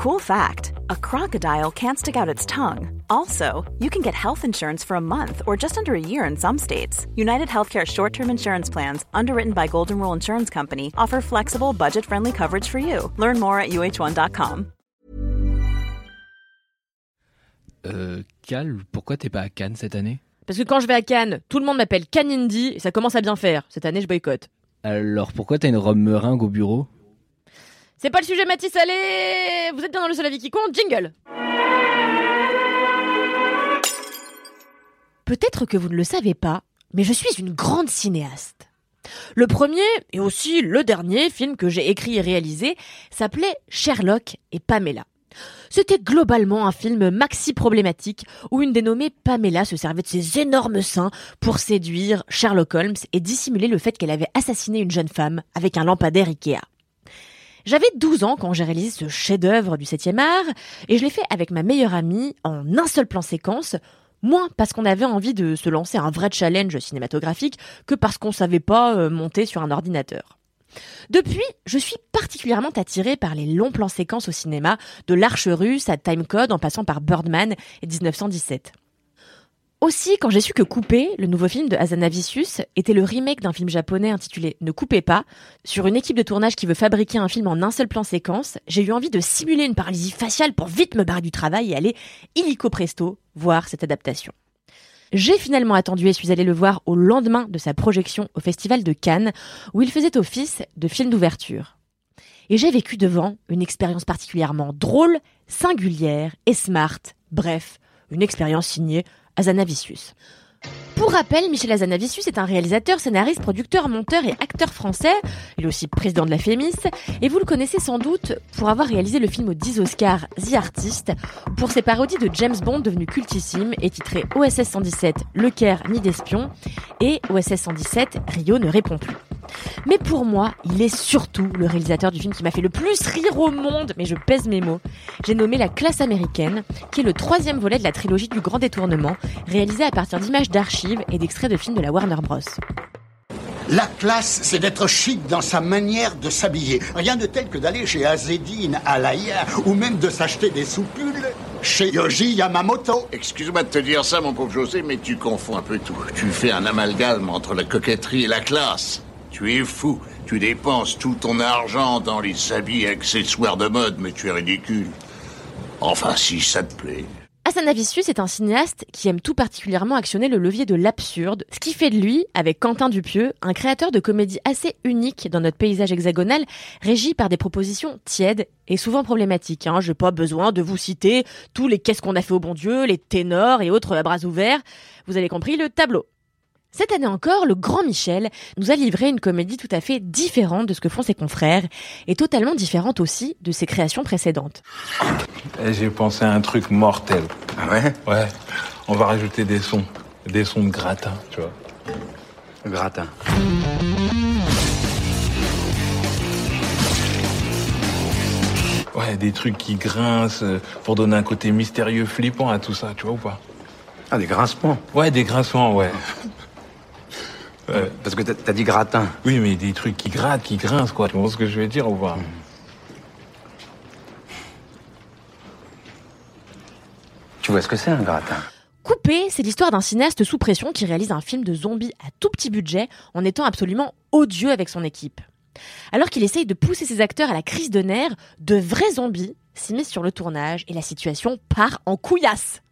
Cool fact a crocodile can't stick out its tongue. Also, you can get health insurance for a month or just under a year in some states. United Healthcare short term insurance plans, underwritten by Golden Rule Insurance Company, offer flexible, budget friendly coverage for you. Learn more at uh1.com. Euh, Cal, pourquoi t'es pas à Cannes cette année Parce que quand je vais à Cannes, tout le monde m'appelle Canindi et ça commence à bien faire. Cette année, je boycotte. Alors pourquoi t'as une robe meringue au bureau C'est pas le sujet, Mathis, allez Vous êtes bien dans le seul avis qui compte, jingle Peut-être que vous ne le savez pas, mais je suis une grande cinéaste. Le premier, et aussi le dernier film que j'ai écrit et réalisé, s'appelait Sherlock et Pamela. C'était globalement un film maxi problématique où une dénommée Pamela se servait de ses énormes seins pour séduire Sherlock Holmes et dissimuler le fait qu'elle avait assassiné une jeune femme avec un lampadaire Ikea. J'avais 12 ans quand j'ai réalisé ce chef-d'œuvre du 7e art et je l'ai fait avec ma meilleure amie en un seul plan séquence, moins parce qu'on avait envie de se lancer un vrai challenge cinématographique que parce qu'on savait pas euh, monter sur un ordinateur. Depuis, je suis particulièrement attirée par les longs plans séquences au cinéma, de l'Arche russe à Timecode en passant par Birdman et 1917. Aussi, quand j'ai su que Couper, le nouveau film de Hazanavicius, était le remake d'un film japonais intitulé Ne coupez pas, sur une équipe de tournage qui veut fabriquer un film en un seul plan séquence, j'ai eu envie de simuler une paralysie faciale pour vite me barrer du travail et aller illico presto voir cette adaptation. J'ai finalement attendu et suis allée le voir au lendemain de sa projection au Festival de Cannes, où il faisait office de film d'ouverture. Et j'ai vécu devant une expérience particulièrement drôle, singulière et smart, bref, une expérience signée Azanavicius. Pour rappel, Michel Azanavicius est un réalisateur, scénariste, producteur, monteur et acteur français. Il est aussi président de la FEMIS. Et vous le connaissez sans doute pour avoir réalisé le film aux 10 Oscars The Artist, pour ses parodies de James Bond devenues cultissimes et titrées OSS 117, Le Caire, ni d'espion, et OSS 117, Rio ne répond plus. Mais pour moi, il est surtout le réalisateur du film qui m'a fait le plus rire au monde, mais je pèse mes mots. J'ai nommé La classe américaine, qui est le troisième volet de la trilogie du Grand Détournement, réalisé à partir d'images d'archives et d'extraits de films de la Warner Bros. La classe, c'est d'être chic dans sa manière de s'habiller. Rien de tel que d'aller chez Azedine, Alaya, ou même de s'acheter des soupules chez Yoji Yamamoto. Excuse-moi de te dire ça, mon pauvre José, mais tu confonds un peu tout. Tu fais un amalgame entre la coquetterie et la classe. Tu es fou. Tu dépenses tout ton argent dans les habits et accessoires de mode, mais tu es ridicule. Enfin, si ça te plaît. Asanavicius est un cinéaste qui aime tout particulièrement actionner le levier de l'absurde, ce qui fait de lui, avec Quentin Dupieux, un créateur de comédie assez unique dans notre paysage hexagonal, régi par des propositions tièdes et souvent problématiques. Hein. Je n'ai pas besoin de vous citer tous les qu'est-ce qu'on a fait au bon Dieu, les ténors et autres à bras ouverts. Vous avez compris le tableau. Cette année encore, le grand Michel nous a livré une comédie tout à fait différente de ce que font ses confrères et totalement différente aussi de ses créations précédentes. Eh, J'ai pensé à un truc mortel. Ah ouais? Ouais, on va rajouter des sons. Des sons de gratin, tu vois. Gratin. Ouais, des trucs qui grincent euh, pour donner un côté mystérieux, flippant à tout ça, tu vois ou pas? Ah, des grincements. Ouais, des grincements, ouais. Ouais. Parce que t'as- t'as dit gratin. Oui, mais des trucs qui grattent, qui grincent, quoi. Tu vois ce que je veux dire ou pas? Tu vois ce que c'est un gratin? Coupé, c'est l'histoire d'un cinéaste sous pression qui réalise un film de zombies à tout petit budget en étant absolument odieux avec son équipe. Alors qu'il essaye de pousser ses acteurs à la crise de nerfs, de vrais zombies s'immiscent sur le tournage et la situation part en couillasse.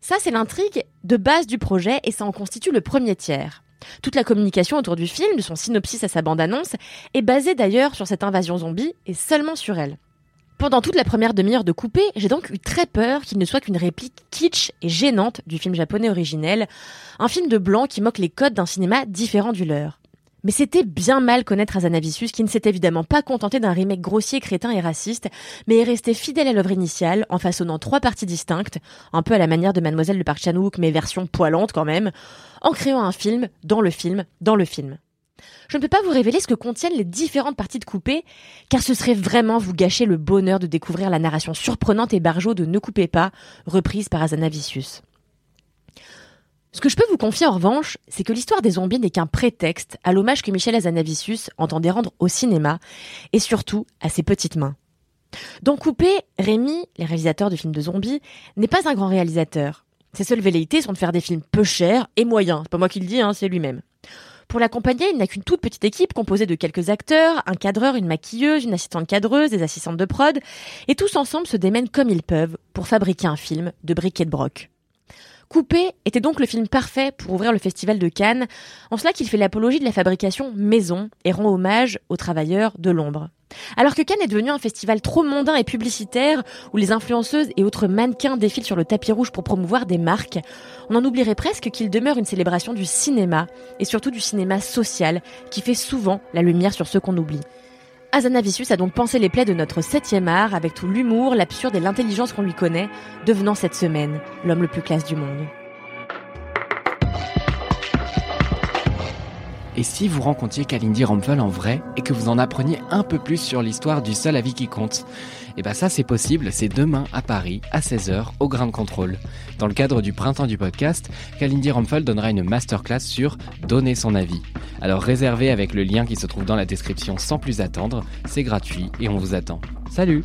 Ça, c'est l'intrigue de base du projet et ça en constitue le premier tiers. Toute la communication autour du film, de son synopsis à sa bande-annonce, est basée d'ailleurs sur cette invasion zombie et seulement sur elle. Pendant toute la première demi-heure de Coupé, j'ai donc eu très peur qu'il ne soit qu'une réplique kitsch et gênante du film japonais originel, un film de blanc qui moque les codes d'un cinéma différent du leur. Mais c'était bien mal connaître Azanavicius qui ne s'est évidemment pas contenté d'un remake grossier, crétin et raciste, mais est resté fidèle à l'œuvre initiale en façonnant trois parties distinctes, un peu à la manière de Mademoiselle de Park Chan-wook mais version poilante quand même, en créant un film dans le film dans le film. Je ne peux pas vous révéler ce que contiennent les différentes parties de Coupé, car ce serait vraiment vous gâcher le bonheur de découvrir la narration surprenante et barjot de Ne coupez pas, reprise par Azanavicius. Ce que je peux vous confier en revanche, c'est que l'histoire des zombies n'est qu'un prétexte à l'hommage que Michel Azanavicius entendait rendre au cinéma, et surtout à ses petites mains. Dans Coupé, Rémi, les réalisateurs de films de zombies, n'est pas un grand réalisateur. Ses seules velléités sont de faire des films peu chers et moyens. C'est pas moi qui le dis, hein, c'est lui-même. Pour l'accompagner, il n'a qu'une toute petite équipe composée de quelques acteurs, un cadreur, une maquilleuse, une assistante cadreuse, des assistantes de prod, et tous ensemble se démènent comme ils peuvent pour fabriquer un film de briques et de broc. Coupé était donc le film parfait pour ouvrir le festival de Cannes, en cela qu'il fait l'apologie de la fabrication maison et rend hommage aux travailleurs de l'ombre. Alors que Cannes est devenu un festival trop mondain et publicitaire, où les influenceuses et autres mannequins défilent sur le tapis rouge pour promouvoir des marques, on en oublierait presque qu'il demeure une célébration du cinéma, et surtout du cinéma social, qui fait souvent la lumière sur ceux qu'on oublie. Azanavicius a donc pensé les plaies de notre septième art avec tout l'humour, l'absurde et l'intelligence qu'on lui connaît, devenant cette semaine l'homme le plus classe du monde. Et si vous rencontriez Kalindi Rampfel en vrai et que vous en appreniez un peu plus sur l'histoire du seul avis qui compte Et bah ça c'est possible, c'est demain à Paris à 16h au Grand Contrôle. Dans le cadre du printemps du podcast, Kalindi Rampfel donnera une masterclass sur donner son avis. Alors réservez avec le lien qui se trouve dans la description sans plus attendre, c'est gratuit et on vous attend. Salut